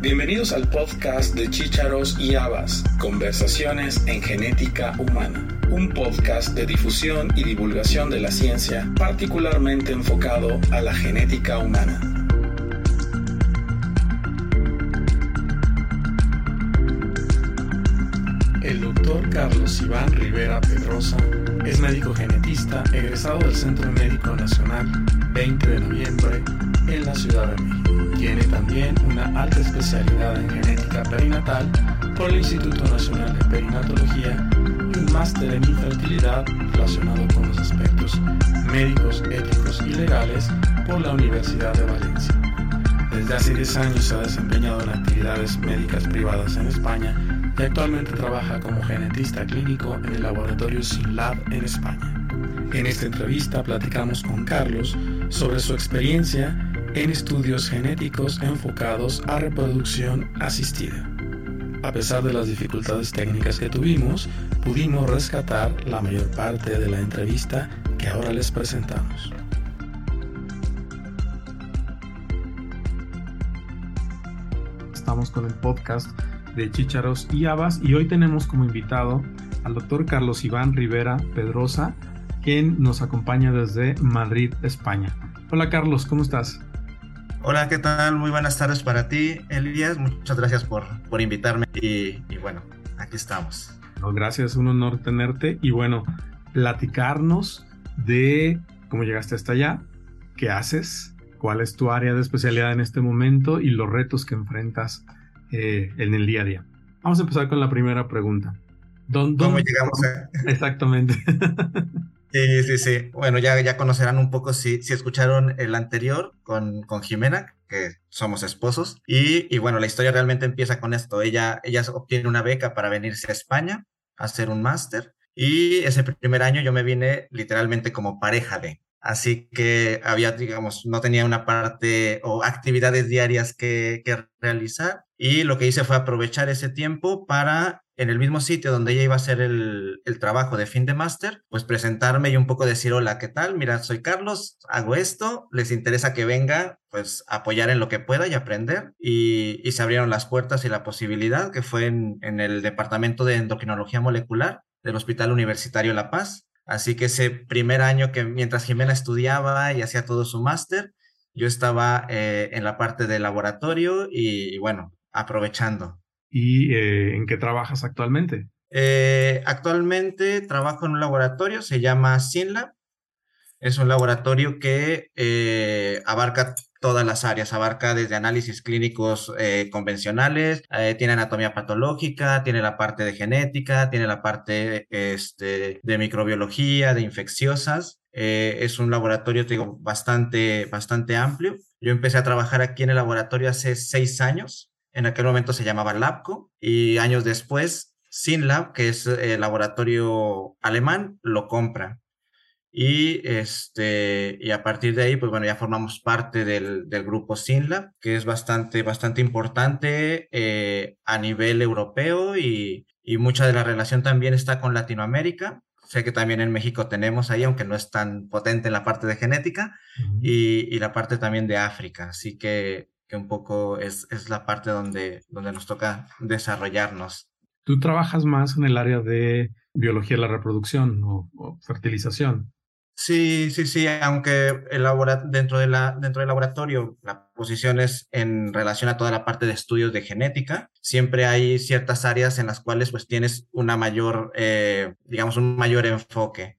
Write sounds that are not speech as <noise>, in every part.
Bienvenidos al podcast de Chícharos y Habas, Conversaciones en Genética Humana, un podcast de difusión y divulgación de la ciencia particularmente enfocado a la genética humana. El doctor Carlos Iván Rivera Pedrosa es médico genetista egresado del Centro Médico Nacional 20 de noviembre en la Ciudad de México. Tiene también una alta especialidad en genética perinatal por el Instituto Nacional de Perinatología y un máster en infertilidad relacionado con los aspectos médicos, éticos y legales por la Universidad de Valencia. Desde hace 10 años se ha desempeñado en actividades médicas privadas en España y actualmente trabaja como genetista clínico en el laboratorio SynLab en España. En esta entrevista platicamos con Carlos sobre su experiencia en estudios genéticos enfocados a reproducción asistida. A pesar de las dificultades técnicas que tuvimos, pudimos rescatar la mayor parte de la entrevista que ahora les presentamos. Estamos con el podcast de Chícharos y Habas y hoy tenemos como invitado al doctor Carlos Iván Rivera Pedrosa, quien nos acompaña desde Madrid, España. Hola Carlos, ¿cómo estás? Hola, ¿qué tal? Muy buenas tardes para ti, Elías. Muchas gracias por, por invitarme y, bueno, aquí estamos. gracias, un honor tenerte y bueno, platicarnos de cómo llegaste hasta allá, qué haces, cuál es tu área de especialidad en este momento y los retos que enfrentas eh, en el día a día. Vamos a empezar con la primera pregunta. ¿Cómo llegamos a...? Exactamente. <laughs> Sí, sí, sí. Bueno, ya, ya conocerán un poco si, si escucharon el anterior con, con Jimena, que somos esposos. Y, y, bueno, la historia realmente empieza con esto. Ella, ella obtiene una beca para venirse a España a hacer un máster. Y ese primer año yo me vine literalmente como pareja de. Así que había, digamos, no tenía una parte o actividades diarias que, que realizar. Y lo que hice fue aprovechar ese tiempo para en el mismo sitio donde ella iba a hacer el, trabajo de fin de máster, pues presentarme y un poco decir, hola, ¿qué tal? Mira, soy Carlos, hago esto, les interesa que venga, pues apoyar en lo que pueda y aprender. Y, se abrieron las puertas y la posibilidad, que fue en, en el Departamento de Endocrinología Molecular del Hospital Universitario La Paz. Así que ese primer año que mientras Jimena estudiaba y hacía todo su máster, yo estaba eh, en la parte de laboratorio y bueno, aprovechando y eh, en qué trabajas actualmente. Eh, actualmente trabajo en un laboratorio, se llama SynLab. Es un laboratorio que eh, abarca todas las áreas, abarca desde análisis clínicos convencionales, tiene anatomía patológica, tiene la parte de genética, tiene la parte este, de microbiología, de infecciosas. es un laboratorio, digo, bastante, bastante amplio. Yo empecé a trabajar aquí en el laboratorio hace seis años. En aquel momento se llamaba Labco y años después SynLab, que es el laboratorio alemán, lo compra. Y, este, y a partir de ahí, pues bueno, ya formamos parte del, del grupo SynLab, que es bastante, bastante importante eh, a nivel europeo y, y mucha de la relación también está con Latinoamérica. Sé que también en México tenemos ahí, aunque no es tan potente en la parte de genética, y, y, la parte también de África. Así que que un poco es, es la parte donde, donde nos toca desarrollarnos. Tú trabajas más en el área de biología de la reproducción o, fertilización. Sí, sí, sí, aunque elabora, dentro, de la, dentro del laboratorio la posición es en relación a toda la parte de estudios de genética, siempre hay ciertas áreas en las cuales pues tienes una mayor, eh, digamos, un mayor enfoque.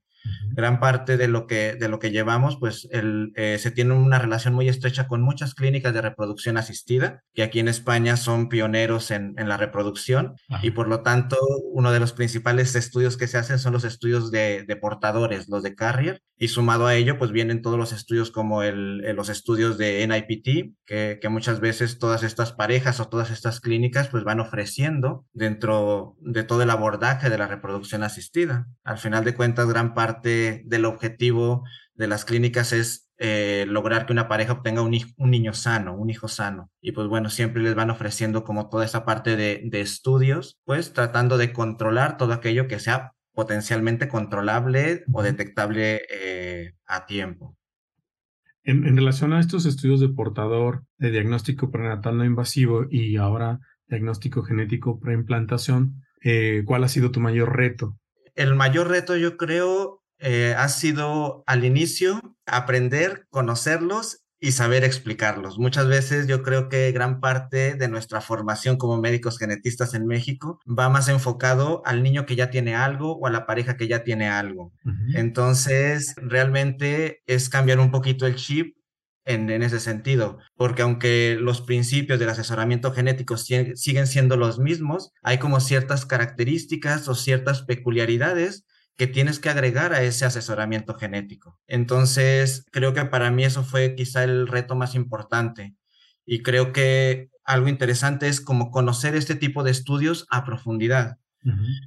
Gran parte de lo que, de lo que llevamos, pues el, eh, se tiene una relación muy estrecha con muchas clínicas de reproducción asistida, que aquí en España son pioneros en, en la reproducción y por lo tanto uno de los principales estudios que se hacen son los estudios de, de portadores, los de carrier, y sumado a ello pues vienen todos los estudios como el, los estudios de NIPT, que, que muchas veces todas estas parejas o todas estas clínicas pues van ofreciendo dentro de todo el abordaje de la reproducción asistida. Al final de cuentas, gran parte del objetivo de las clínicas es eh, lograr que una pareja obtenga un, un, niño sano, un hijo sano. Y pues bueno, siempre les van ofreciendo como toda esa parte de, estudios, pues tratando de controlar todo aquello que sea potencialmente controlable o detectable eh, a tiempo. En, relación a estos estudios de portador de diagnóstico prenatal no invasivo y ahora diagnóstico genético preimplantación, eh, ¿cuál ha sido tu mayor reto? El mayor reto yo creo eh, ha sido al inicio aprender, conocerlos y saber explicarlos. Muchas veces yo creo que gran parte de nuestra formación como médicos genetistas en México va más enfocado al niño que ya tiene algo o a la pareja que ya tiene algo. Entonces, realmente es cambiar un poquito el chip en, ese sentido, porque aunque los principios del asesoramiento genético siguen siendo los mismos, hay como ciertas características o ciertas peculiaridades que tienes que agregar a ese asesoramiento genético. Entonces, creo que para mí eso fue quizá el reto más importante. Y creo que algo interesante es como conocer este tipo de estudios a profundidad.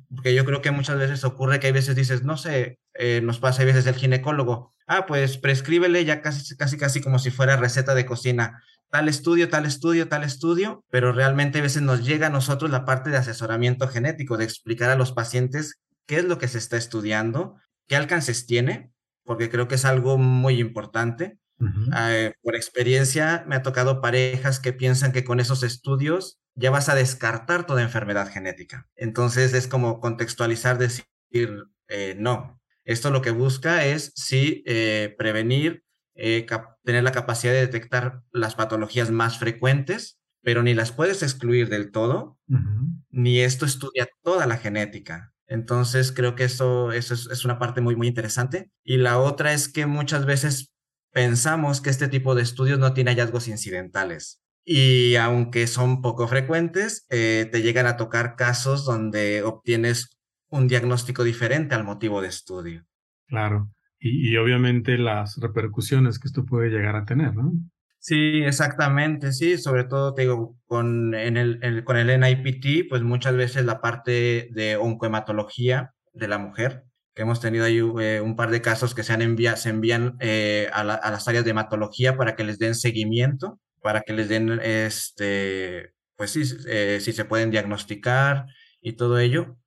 Porque yo creo que muchas veces ocurre que hay veces dices, no sé, eh, nos pasa a veces el ginecólogo, ah, pues prescríbele ya casi, casi, casi como si fuera receta de cocina, tal estudio, tal estudio, tal estudio, pero realmente a veces nos llega a nosotros la parte de asesoramiento genético, de explicar a los pacientes qué es lo que se está estudiando, qué alcances tiene, porque creo que es algo muy importante. Eh, por experiencia, me ha tocado parejas que piensan que con esos estudios ya vas a descartar toda enfermedad genética. Entonces es como contextualizar, decir, eh, no, esto lo que busca es sí eh, prevenir, tener la capacidad de detectar las patologías más frecuentes, pero ni las puedes excluir del todo, ni esto estudia toda la genética. Entonces creo que eso, es, una parte muy, muy interesante. Y la otra es que muchas veces pensamos que este tipo de estudios no tiene hallazgos incidentales. Y aunque son poco frecuentes, eh, te llegan a tocar casos donde obtienes un diagnóstico diferente al motivo de estudio. Claro. Y, y obviamente las repercusiones que esto puede llegar a tener, ¿no? Sí, exactamente, sí, sobre todo te digo, con, en el, con el NIPT, pues muchas veces la parte de oncohematología de la mujer, que hemos tenido ahí eh, un par de casos que se, han envía, se envían eh, a, las áreas de hematología para que les den seguimiento, para que les den, este, pues sí, eh, si se pueden diagnosticar y todo ello.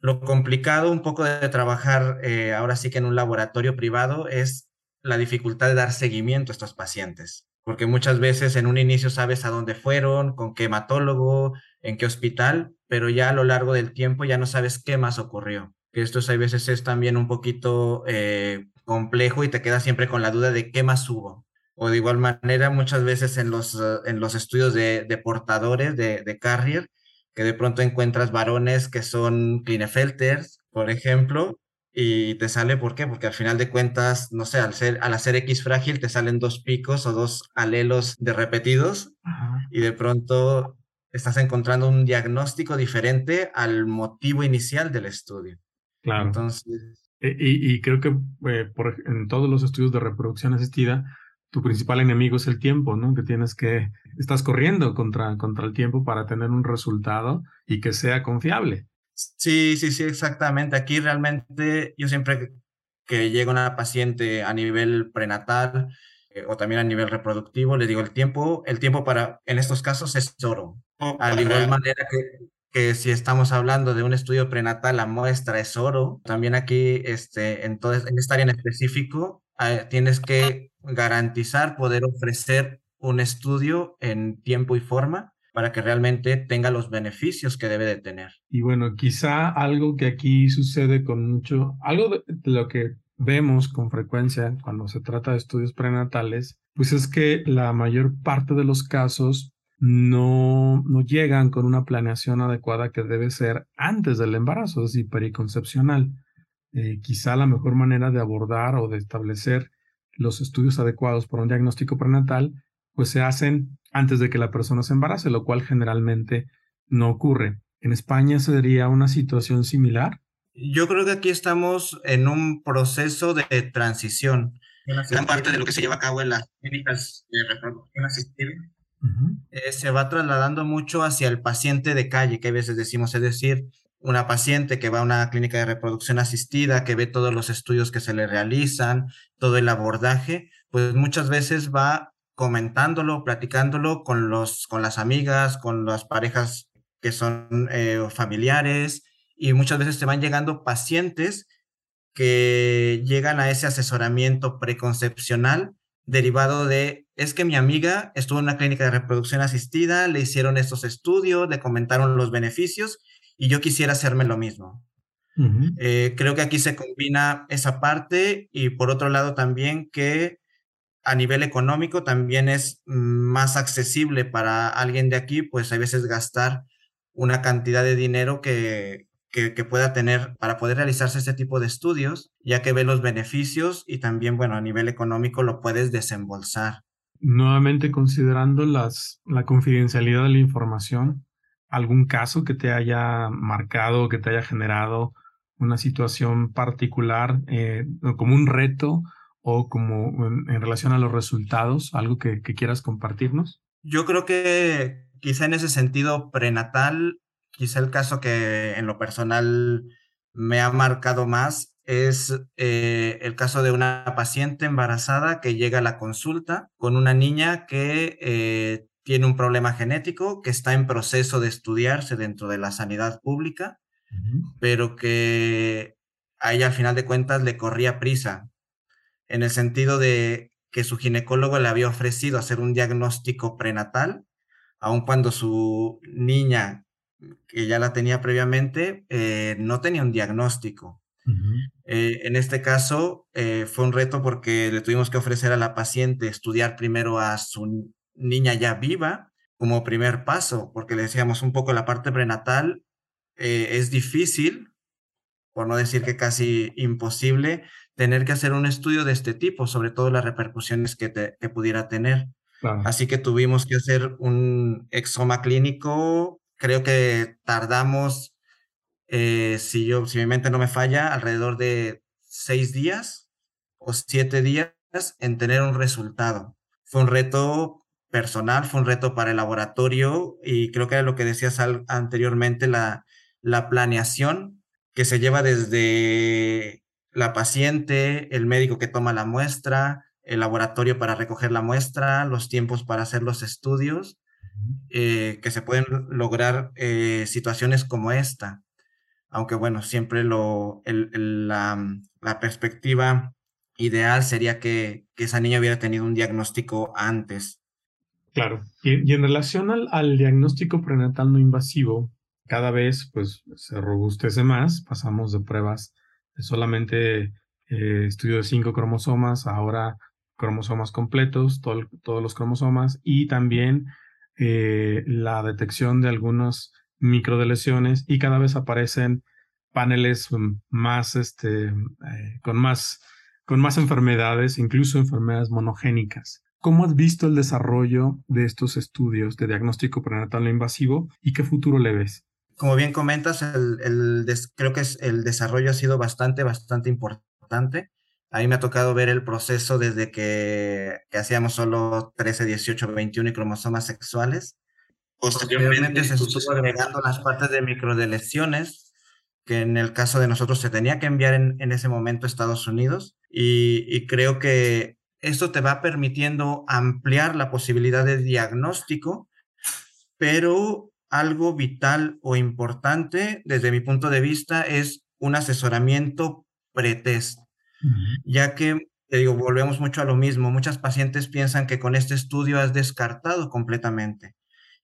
Lo complicado un poco de trabajar ahora sí que en un laboratorio privado es la dificultad de dar seguimiento a estos pacientes porque muchas veces en un inicio sabes a dónde fueron, con qué hematólogo, en qué hospital, pero ya a lo largo del tiempo ya no sabes qué más ocurrió. Que esto a veces es también un poquito eh, complejo y te quedas siempre con la duda de qué más hubo. O de igual manera, muchas veces en los, eh, en los estudios de, portadores de, de, carrier, que de pronto encuentras varones que son Klinefelters, por ejemplo, y te sale, ¿por qué? Porque al final de cuentas, no sé, al, ser, al hacer X frágil te salen dos picos o dos alelos de repetidos y de pronto estás encontrando un diagnóstico diferente al motivo inicial del estudio. Claro. Entonces... E, y, creo que eh, por, en todos los estudios de reproducción asistida, tu principal enemigo es el tiempo, ¿no? Que tienes que, estás corriendo contra, contra el tiempo para tener un resultado y que sea confiable. Sí, sí, sí, exactamente. Aquí realmente yo siempre que llega una paciente a nivel prenatal eh, o también a nivel reproductivo, le digo el tiempo, el tiempo para, en estos casos es oro. Al igual manera que, que, si estamos hablando de un estudio prenatal, la muestra es oro. También aquí, este, en, todo, en esta área en específico, eh, tienes que garantizar poder ofrecer un estudio en tiempo y forma para que realmente tenga los beneficios que debe de tener. Y bueno, quizá algo que aquí sucede con mucho, algo de lo que vemos con frecuencia cuando se trata de estudios prenatales, pues es que la mayor parte de los casos no, no llegan con una planeación adecuada que debe ser antes del embarazo, es decir, periconcepcional. Eh, quizá la mejor manera de abordar o de establecer los estudios adecuados para un diagnóstico prenatal, pues se hacen antes de que la persona se embarace, lo cual generalmente no ocurre. ¿En España sería una situación similar? Yo creo que aquí estamos en un proceso de transición. Gran parte de lo que se lleva a cabo en las clínicas de reproducción asistida eh, se va trasladando mucho hacia el paciente de calle, que a veces decimos, es decir, una paciente que va a una clínica de reproducción asistida, que ve todos los estudios que se le realizan, todo el abordaje, pues muchas veces va comentándolo, platicándolo con, los, con las amigas, con las parejas que son eh, familiares y muchas veces te van llegando pacientes que llegan a ese asesoramiento preconcepcional derivado de, es que mi amiga estuvo en una clínica de reproducción asistida, le hicieron estos estudios, le comentaron los beneficios y yo quisiera hacerme lo mismo. Eh, creo que aquí se combina esa parte y por otro lado también que a nivel económico también es más accesible para alguien de aquí, pues a veces gastar una cantidad de dinero que, que, pueda tener para poder realizarse este tipo de estudios, ya que ve los beneficios y también, bueno, a nivel económico lo puedes desembolsar. Nuevamente considerando las, la confidencialidad de la información, ¿algún caso que te haya marcado, que te haya generado una situación particular eh, como un reto o como en, relación a los resultados, algo que, que quieras compartirnos? Yo creo que quizá en ese sentido prenatal quizá el caso que en lo personal me ha marcado más es eh, el caso de una paciente embarazada que llega a la consulta con una niña que eh, tiene un problema genético, que está en proceso de estudiarse dentro de la sanidad pública, pero que a ella al final de cuentas le corría prisa, en el sentido de que su ginecólogo le había ofrecido hacer un diagnóstico prenatal, aun cuando su niña que ya la tenía previamente, eh, no tenía un diagnóstico. Eh, en este caso eh, fue un reto porque le tuvimos que ofrecer a la paciente estudiar primero a su niña ya viva como primer paso, porque le decíamos un poco la parte prenatal es difícil, por no decir que casi imposible, tener que hacer un estudio de este tipo, sobre todo las repercusiones que, que pudiera tener. Así que tuvimos que hacer un exoma clínico creo que tardamos, eh, si, yo, si mi mente no me falla, alrededor de seis días o siete días en tener un resultado. Fue un reto personal, fue un reto para el laboratorio y creo que era lo que decías anteriormente, la, la planeación que se lleva desde la paciente, el médico que toma la muestra, el laboratorio para recoger la muestra, los tiempos para hacer los estudios eh, que se pueden lograr eh, situaciones como esta. Aunque bueno, siempre lo, la, perspectiva ideal sería que, esa niña hubiera tenido un diagnóstico antes. Claro. Y, en relación al, diagnóstico prenatal no invasivo, cada vez pues se robustece más, pasamos de pruebas de solamente eh, estudio de cinco cromosomas, ahora cromosomas completos, todos los cromosomas, y también eh, la detección de algunos microdelecciones y cada vez aparecen paneles más, este, eh, con más, con más enfermedades, incluso enfermedades monogénicas. ¿Cómo has visto el desarrollo de estos estudios de diagnóstico prenatal no invasivo y qué futuro le ves? Como bien comentas, el, creo que el desarrollo ha sido bastante, bastante importante. A mí me ha tocado ver el proceso desde que, hacíamos solo 13, 18, 21 y cromosomas sexuales. Posteriormente se estuvo agregando las partes de microdeleciones, que en el caso de nosotros se tenía que enviar en, ese momento a Estados Unidos. Y, y creo que esto te va permitiendo ampliar la posibilidad de diagnóstico, pero algo vital o importante desde mi punto de vista es un asesoramiento pretest ya que, te digo, volvemos mucho a lo mismo. Muchas pacientes piensan que con este estudio has descartado completamente.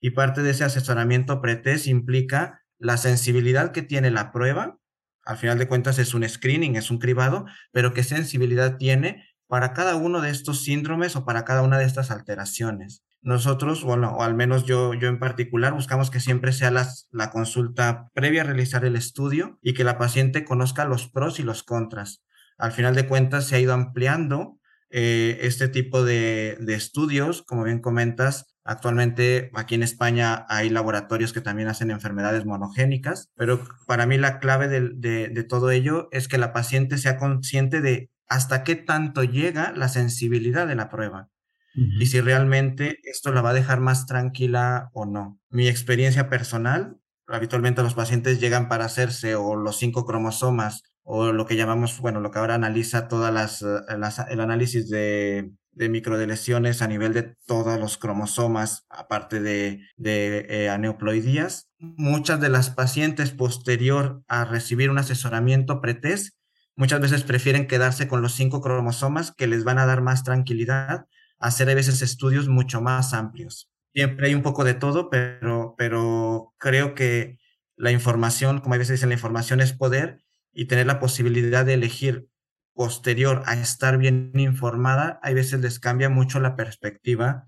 Y parte de ese asesoramiento pretest implica la sensibilidad que tiene la prueba. Al final de cuentas es un screening, es un cribado, pero qué sensibilidad tiene para cada uno de estos síndromes o para cada una de estas alteraciones. Nosotros, bueno, o al menos yo, yo en particular, buscamos que siempre sea la consulta previa a realizar el estudio y que la paciente conozca los pros y los contras al final de cuentas se ha ido ampliando eh, este tipo de, estudios, como bien comentas. Actualmente aquí en España hay laboratorios que también hacen enfermedades monogénicas, pero para mí la clave de, todo ello es que la paciente sea consciente de hasta qué tanto llega la sensibilidad de la prueba y si realmente esto la va a dejar más tranquila o no. Mi experiencia personal, habitualmente los pacientes llegan para hacerse o los cinco cromosomas o lo que llamamos, bueno, lo que ahora analiza todas las, eh, el análisis de, de microdeleciones a nivel de todos los cromosomas, aparte de, de eh, aneuploidías. Muchas de las pacientes posterior a recibir un asesoramiento pretest, muchas veces prefieren quedarse con los cinco cromosomas que les van a dar más tranquilidad hacer a veces estudios mucho más amplios. Siempre hay un poco de todo, pero, pero creo que la información, como a veces dicen, la información es poder y tener la posibilidad de elegir posterior a estar bien informada, a veces les cambia mucho la perspectiva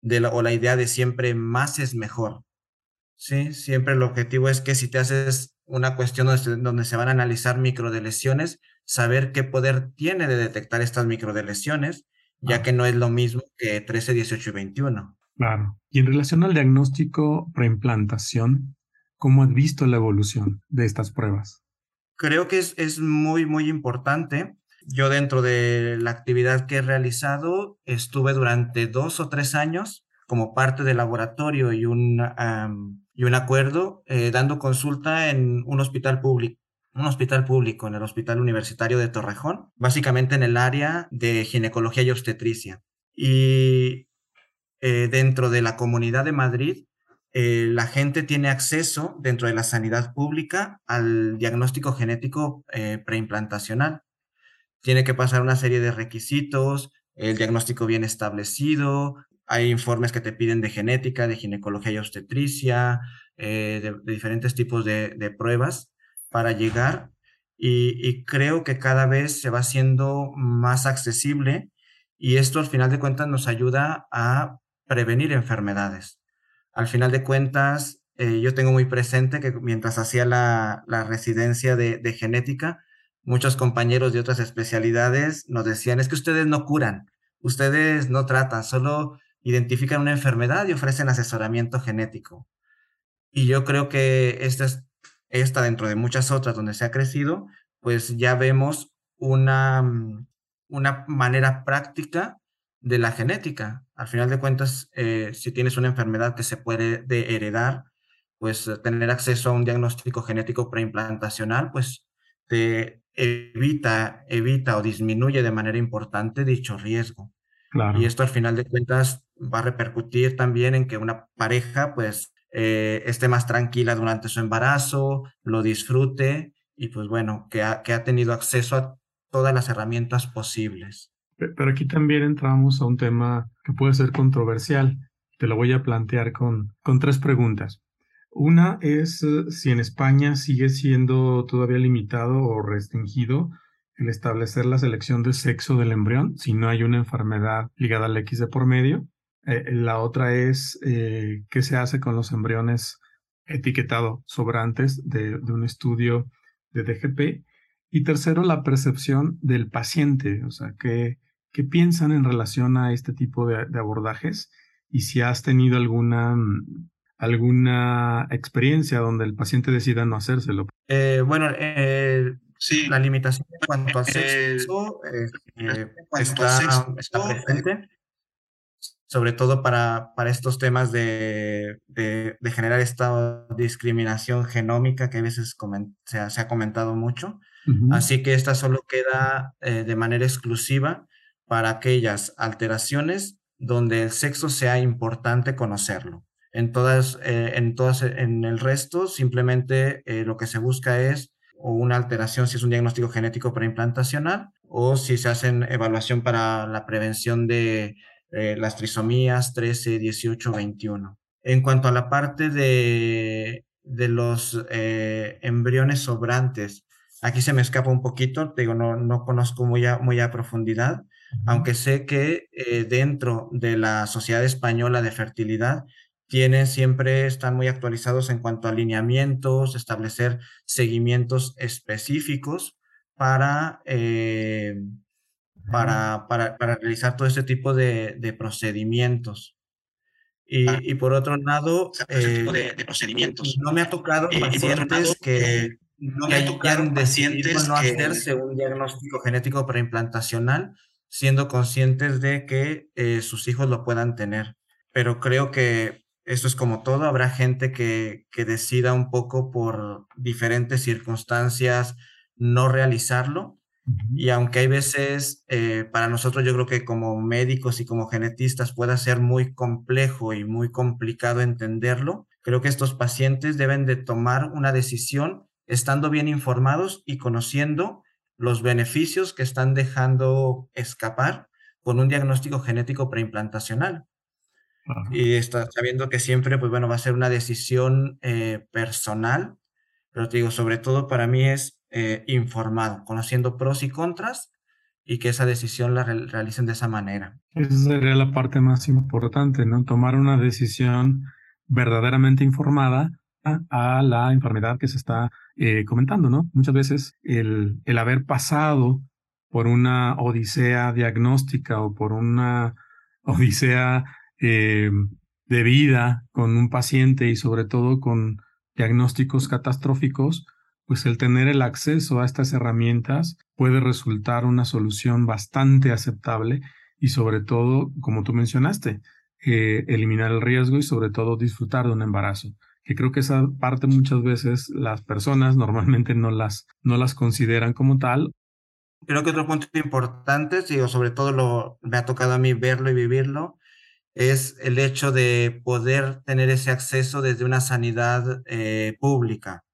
de o la idea de siempre más es mejor. Sí, siempre el objetivo es que si te haces una cuestión donde, donde se van a analizar microdelesiones, saber qué poder tiene de detectar estas microdelesiones, ya que no es lo mismo que 13, 18 y 21. Claro. Y en relación al diagnóstico preimplantación, ¿cómo has visto la evolución de estas pruebas? Creo que es, es muy, muy importante. Yo dentro de la actividad que he realizado estuve durante dos o tres años como parte del laboratorio y un, y un acuerdo eh, dando consulta en un hospital público un hospital público, en el Hospital Universitario de Torrejón, básicamente en el área de ginecología y obstetricia. Y eh, dentro de la comunidad de Madrid, eh, la gente tiene acceso dentro de la sanidad pública al diagnóstico genético preimplantacional. Tiene que pasar una serie de requisitos, el diagnóstico bien establecido, hay informes que te piden de genética, de ginecología y obstetricia, eh, de, diferentes tipos de, pruebas para llegar y, creo que cada vez se va haciendo más accesible y esto al final de cuentas nos ayuda a prevenir enfermedades. Al final de cuentas, eh, yo tengo muy presente que mientras hacía la, residencia de, de genética, muchos compañeros de otras especialidades nos decían, es que ustedes no curan, ustedes no tratan, solo identifican una enfermedad y ofrecen asesoramiento genético. Y yo creo que esta, es, esta dentro de muchas otras donde se ha crecido, pues ya vemos una, mm, una manera práctica de la genética. Al final de cuentas, eh, si tienes una enfermedad que se puede de heredar, pues tener acceso a un diagnóstico genético preimplantacional, pues te evita, evita o disminuye de manera importante dicho riesgo. Y esto al final de cuentas va a repercutir también en que una pareja pues eh, esté más tranquila durante su embarazo, lo disfrute y pues bueno, que ha, que ha tenido acceso a todas las herramientas posibles. Pero aquí también entramos a un tema que puede ser controversial. Te lo voy a plantear con, con tres preguntas. Una es si en España sigue siendo todavía limitado o restringido el establecer la selección de sexo del embrión si no hay una enfermedad ligada al X de por medio. Eh, la otra es eh, qué se hace con los embriones etiquetados sobrantes de, de, un estudio de DGP. Y tercero, la percepción del paciente, o sea, qué, qué piensan en relación a este tipo de, de abordajes y si has tenido alguna alguna experiencia donde el paciente decida no hacérselo. Eh, bueno, eh, Sí. La limitación en cuanto a sexo, eh, está, presente, sobre todo para, para estos temas de, de, generar esta discriminación genómica que a veces se, ha, se, ha, comentado mucho. Así que esta solo queda eh, de manera exclusiva para aquellas alteraciones donde el sexo sea importante conocerlo. En todas, eh, en todas, en el resto, simplemente lo que se busca es o una alteración si es un diagnóstico genético preimplantacional o si se hacen evaluación para la prevención de eh, las trisomías 13, 18, 21. En cuanto a la parte de, de los eh, embriones sobrantes, aquí se me escapa un poquito, digo, no, no conozco muy a, muy a profundidad, aunque sé que eh, dentro de la Sociedad Española de Fertilidad tienen siempre, están muy actualizados en cuanto a alineamientos, establecer seguimientos específicos para, eh, para, para, para, realizar todo este tipo de, de procedimientos. Y, ah. y, por otro lado, eh, de, procedimientos. no me ha tocado eh, pacientes que, no me hayan decidido no hacerse un diagnóstico genético preimplantacional, siendo conscientes de que sus hijos lo puedan tener. Pero creo que esto es como todo, habrá gente que, que decida un poco por diferentes circunstancias no realizarlo. Y aunque hay veces, eh, para nosotros yo creo que como médicos y como genetistas pueda ser muy complejo y muy complicado entenderlo, creo que estos pacientes deben de tomar una decisión estando bien informados y conociendo los beneficios que están dejando escapar con un diagnóstico genético preimplantacional. Y está sabiendo que siempre, pues bueno, va a ser una decisión eh, personal, pero te digo, sobre todo para mí es eh, informado, conociendo pros y contras y que esa decisión la realicen de esa manera. Esa sería la parte más importante, ¿no? Tomar una decisión verdaderamente informada a, la enfermedad que se está eh, comentando, ¿no? Muchas veces el, el haber pasado por una odisea diagnóstica o por una <laughs> odisea eh, de vida con un paciente y sobre todo con diagnósticos catastróficos, pues el tener el acceso a estas herramientas puede resultar una solución bastante aceptable y sobre todo, como tú mencionaste, eh, eliminar el riesgo y sobre todo disfrutar de un embarazo. Que creo que esa parte muchas veces las personas <laughs> normalmente no las, no las consideran como tal. Creo que otro punto importante, o sobre todo lo, me ha tocado a mí verlo y vivirlo, es el hecho de poder tener ese acceso desde una sanidad eh, pública.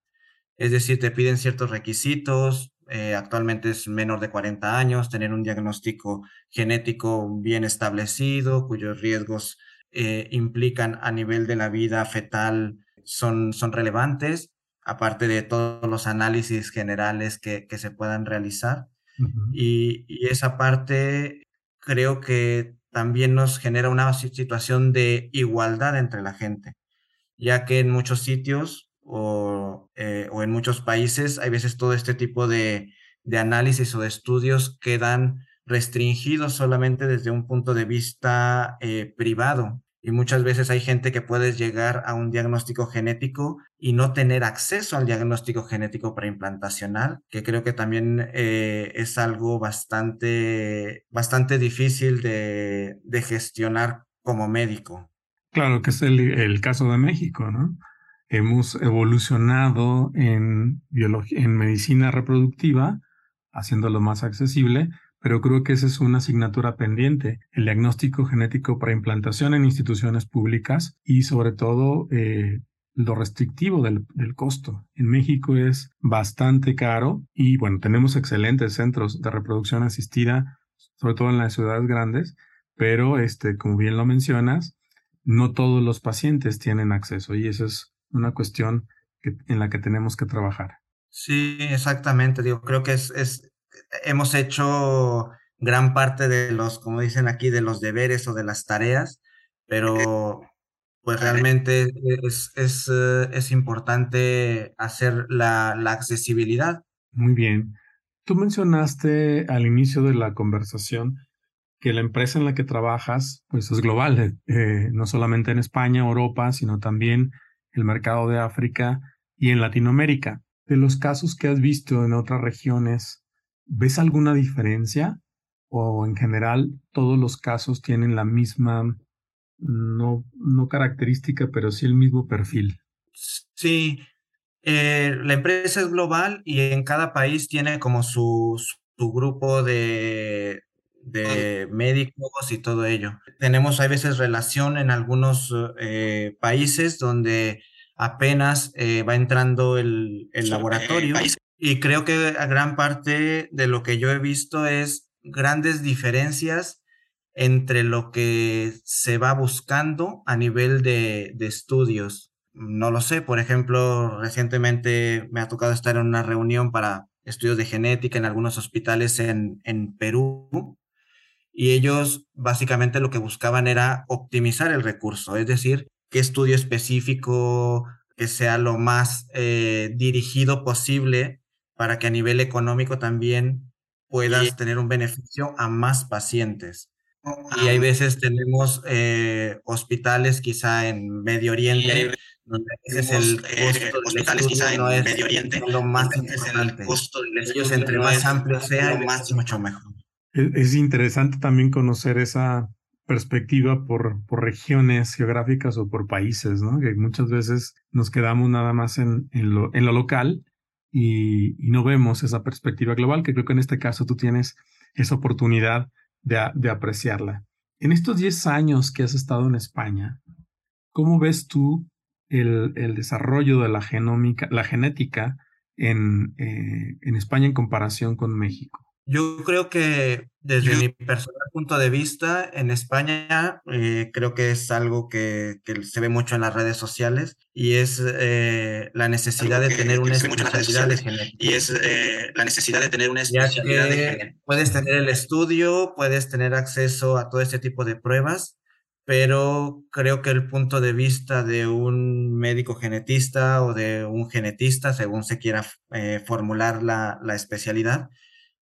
Es decir, te piden ciertos requisitos, eh, actualmente es menor de 40 años, tener un diagnóstico genético bien establecido, cuyos riesgos eh, implican a nivel de la vida fetal son, son relevantes, aparte de todos los análisis generales que, que se puedan realizar. y, y, esa parte creo que también nos genera una situación de igualdad entre la gente, ya que en muchos sitios o, eh, o en muchos países hay veces todo este tipo de, de análisis o de estudios quedan restringidos solamente desde un punto de vista eh, privado y muchas veces hay gente que puede llegar a un diagnóstico genético y no tener acceso al diagnóstico genético preimplantacional, que creo que también eh, es algo bastante, bastante difícil de, de, gestionar como médico. Claro que es el, el caso de México, ¿no? Hemos evolucionado en, en medicina reproductiva, haciéndolo más accesible, pero creo que esa es una asignatura pendiente, el diagnóstico genético para implantación en instituciones públicas y sobre todo eh, lo restrictivo del, del, costo. En México es bastante caro y bueno, tenemos excelentes centros de reproducción asistida, sobre todo en las ciudades grandes, pero este, como bien lo mencionas, no todos los pacientes tienen acceso y esa es una cuestión que, en la que tenemos que trabajar. Sí, exactamente. Digo, creo que es, es hemos hecho gran parte de los, como dicen aquí, de los deberes o de las tareas, pero pues realmente es, es, eh, es importante hacer la, la, accesibilidad. Muy bien. Tú mencionaste al inicio de la conversación que la empresa en la que trabajas pues es global, eh, no solamente en España, Europa, sino también el mercado de África y en Latinoamérica. De los casos que has visto en otras regiones, ¿Ves alguna diferencia? ¿O en general todos los casos tienen la misma, no, no característica, pero sí el mismo perfil? Sí, eh, la empresa es global y en cada país tiene como su, su grupo de, de médicos y todo ello. Tenemos a veces relación en algunos eh, países donde apenas eh, va entrando el, el laboratorio y creo que a gran parte de lo que yo he visto es grandes diferencias entre lo que se va buscando a nivel de, de estudios. No lo sé, por ejemplo, recientemente me ha tocado estar en una reunión para estudios de genética en algunos hospitales en, en Perú y ellos básicamente lo que buscaban era optimizar el recurso, es decir, qué estudio específico que sea lo más eh, dirigido posible para que a nivel económico también puedas tener un beneficio a más pacientes. Y hay veces tenemos eh, hospitales quizá en Medio Oriente, donde es el eh, costo hospitales quizá en Medio Oriente, lo más importante. Ellos entre más amplio sea, más mucho mejor. Es interesante también conocer esa perspectiva por, por regiones geográficas o por países, ¿no? Que muchas veces nos quedamos nada más en, en lo local y, no vemos esa perspectiva global, que creo que en este caso tú tienes esa oportunidad de, de apreciarla. En estos 10 años que has estado en España, ¿cómo ves tú el, el desarrollo de la, genómica, la genética en, eh, en España en comparación con México? Yo creo que desde mi personal punto de vista, en España eh, creo que es algo que, que, se ve mucho en las redes sociales y es eh, la necesidad de tener una especialidad de genética. Y es eh, la necesidad de tener una especialidad de genética. Puedes tener el estudio, puedes tener acceso a todo este tipo de pruebas, pero creo que el punto de vista de un médico genetista o de un genetista, según se quiera eh, formular la, la especialidad,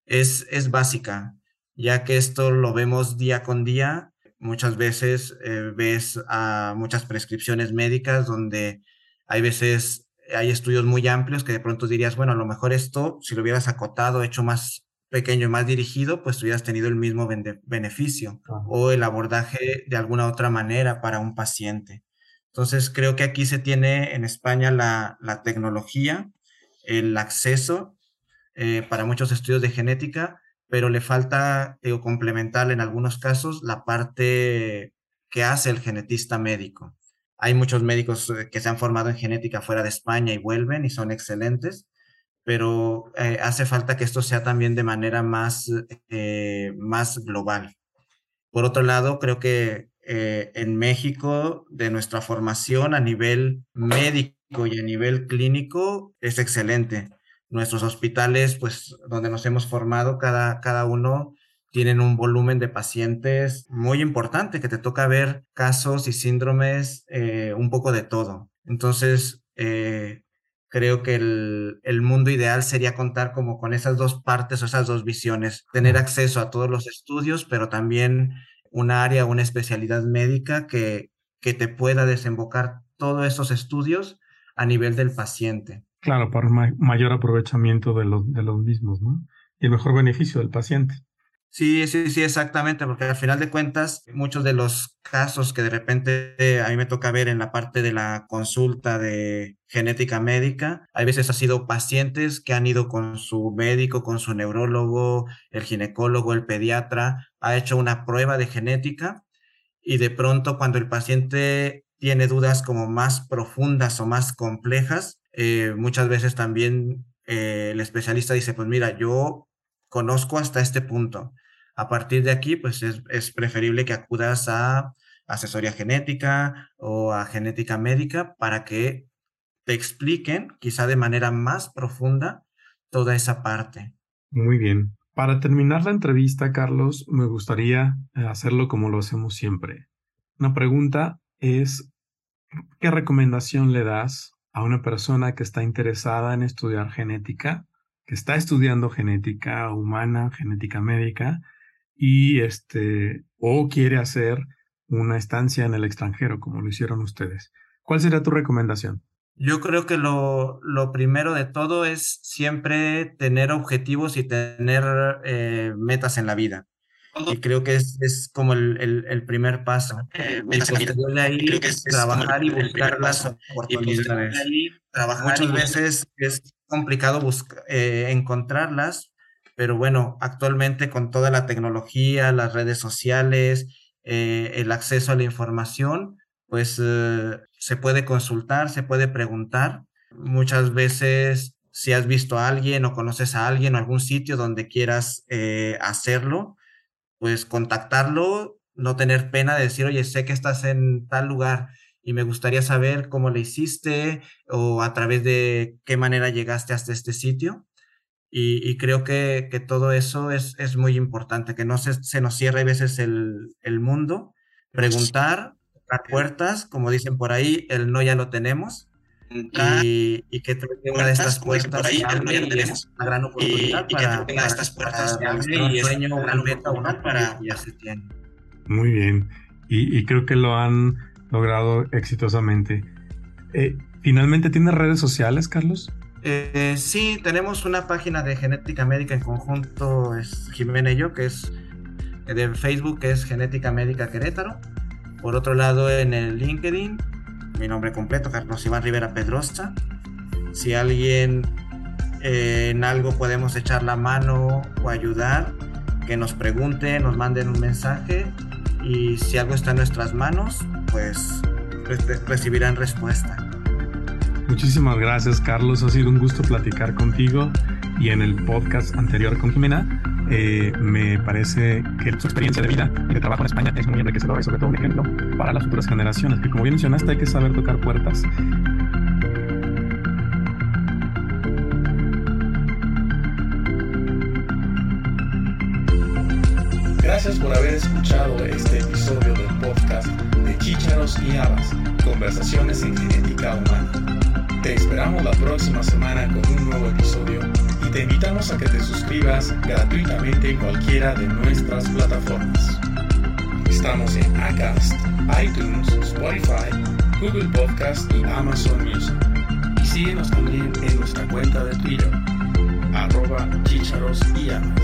es, es básica, ya que esto lo vemos día con día. Muchas veces eh, ves a muchas prescripciones médicas donde hay veces hay estudios muy amplios que de pronto dirías, bueno, a lo mejor esto, si lo hubieras acotado, hecho más pequeño y más dirigido, pues hubieras tenido el mismo beneficio o el abordaje de alguna otra manera para un paciente. Entonces, creo que aquí se tiene en España la, la tecnología, el acceso eh, para muchos estudios de genética, pero le falta digo, complementar en algunos casos la parte que hace el genetista médico. Hay muchos médicos eh, que se han formado en genética fuera de España y vuelven y son excelentes, pero eh, hace falta que esto sea también de manera más, más global. Por otro lado, creo que en México, de nuestra formación a nivel médico y a nivel clínico, es excelente nuestros hospitales, pues donde nos hemos formado, cada, cada uno tienen un volumen de pacientes muy importante, que te toca ver casos y síndromes, eh, un poco de todo. Entonces, eh, creo que el, el, mundo ideal sería contar como con esas dos partes o esas dos visiones, tener acceso a todos los estudios, pero también un área, una especialidad médica que, que te pueda desembocar todos esos estudios a nivel del paciente. Claro, para mayor aprovechamiento de, de los mismos, ¿no? Y el mejor beneficio del paciente. Sí, sí, sí, exactamente, porque al final de cuentas, muchos de los casos que de repente a mí me toca ver en la parte de la consulta de genética médica, hay veces ha sido pacientes que han ido con su médico, con su neurólogo, el ginecólogo, el pediatra, ha hecho una prueba de genética y de pronto cuando el paciente tiene dudas como más profundas o más complejas, eh, muchas veces también eh, el especialista dice, pues mira, yo conozco hasta este punto. A partir de aquí, pues es, es preferible que acudas a asesoría genética o a genética médica para que te expliquen, quizá de manera más profunda, toda esa parte. Muy bien. Para terminar la entrevista, Carlos, me gustaría eh, hacerlo como lo hacemos siempre. Una pregunta es, ¿qué recomendación le das a una persona que está interesada en estudiar genética, que está estudiando genética humana, genética médica, y este, o quiere hacer una estancia en el extranjero, como lo hicieron ustedes. ¿Cuál sería tu recomendación? Yo creo que lo, lo primero de todo es siempre tener objetivos y tener eh, metas en la vida. Y creo que es, es como el, el, el, primer paso. Eh, y posterior de ahí, creo que es trabajar y buscar las oportunidades. Muchas veces es complicado buscar, eh, encontrarlas, pero bueno, actualmente con toda la tecnología, las redes sociales, eh, el acceso a la información, pues eh, se puede consultar, se puede preguntar. Muchas veces, si has visto a alguien o conoces a alguien o algún sitio donde quieras eh, hacerlo, pues contactarlo, no tener pena de decir, oye, sé que estás en tal lugar y me gustaría saber cómo le hiciste o a través de qué manera llegaste hasta este sitio. Y, creo que, que, todo eso es, es muy importante, que no se, se nos cierre a veces el, el mundo. Preguntar a puertas, como dicen por ahí, el no ya lo tenemos. Y, y, que una de estas puertas ahí, abre y es una gran oportunidad y, para, y para, estas puertas para, un sueño, una meta, una para ya se tiene. Muy bien, y, creo que lo han logrado exitosamente. Eh, ¿Finalmente tiene redes sociales, Carlos? Eh, sí, tenemos una página de genética médica en conjunto, es Jimena y yo, que es de Facebook, que es Genética Médica Querétaro. Por otro lado, en el LinkedIn mi nombre completo, Carlos Iván Rivera Pedrosa. Si alguien eh, en algo podemos echar la mano o ayudar, que nos pregunte, nos manden un mensaje y si algo está en nuestras manos, pues recibirán respuesta. Muchísimas gracias Carlos, ha sido un gusto platicar contigo y en el podcast anterior con Jimena eh, me parece que su experiencia de vida y de trabajo en España es muy enriquecedora y sobre todo un ejemplo para las futuras generaciones, que como bien mencionaste hay que saber tocar puertas. Gracias por haber escuchado este episodio del podcast de Chícharos y Habas, Conversaciones en Genética Humana. Te esperamos la próxima semana con un nuevo episodio y te invitamos a que te suscribas gratuitamente en cualquiera de nuestras plataformas. Estamos en Acast, iTunes, Spotify, Google Podcast y Amazon Music. Y síguenos también en nuestra cuenta de Twitter, arroba chicharos y amas.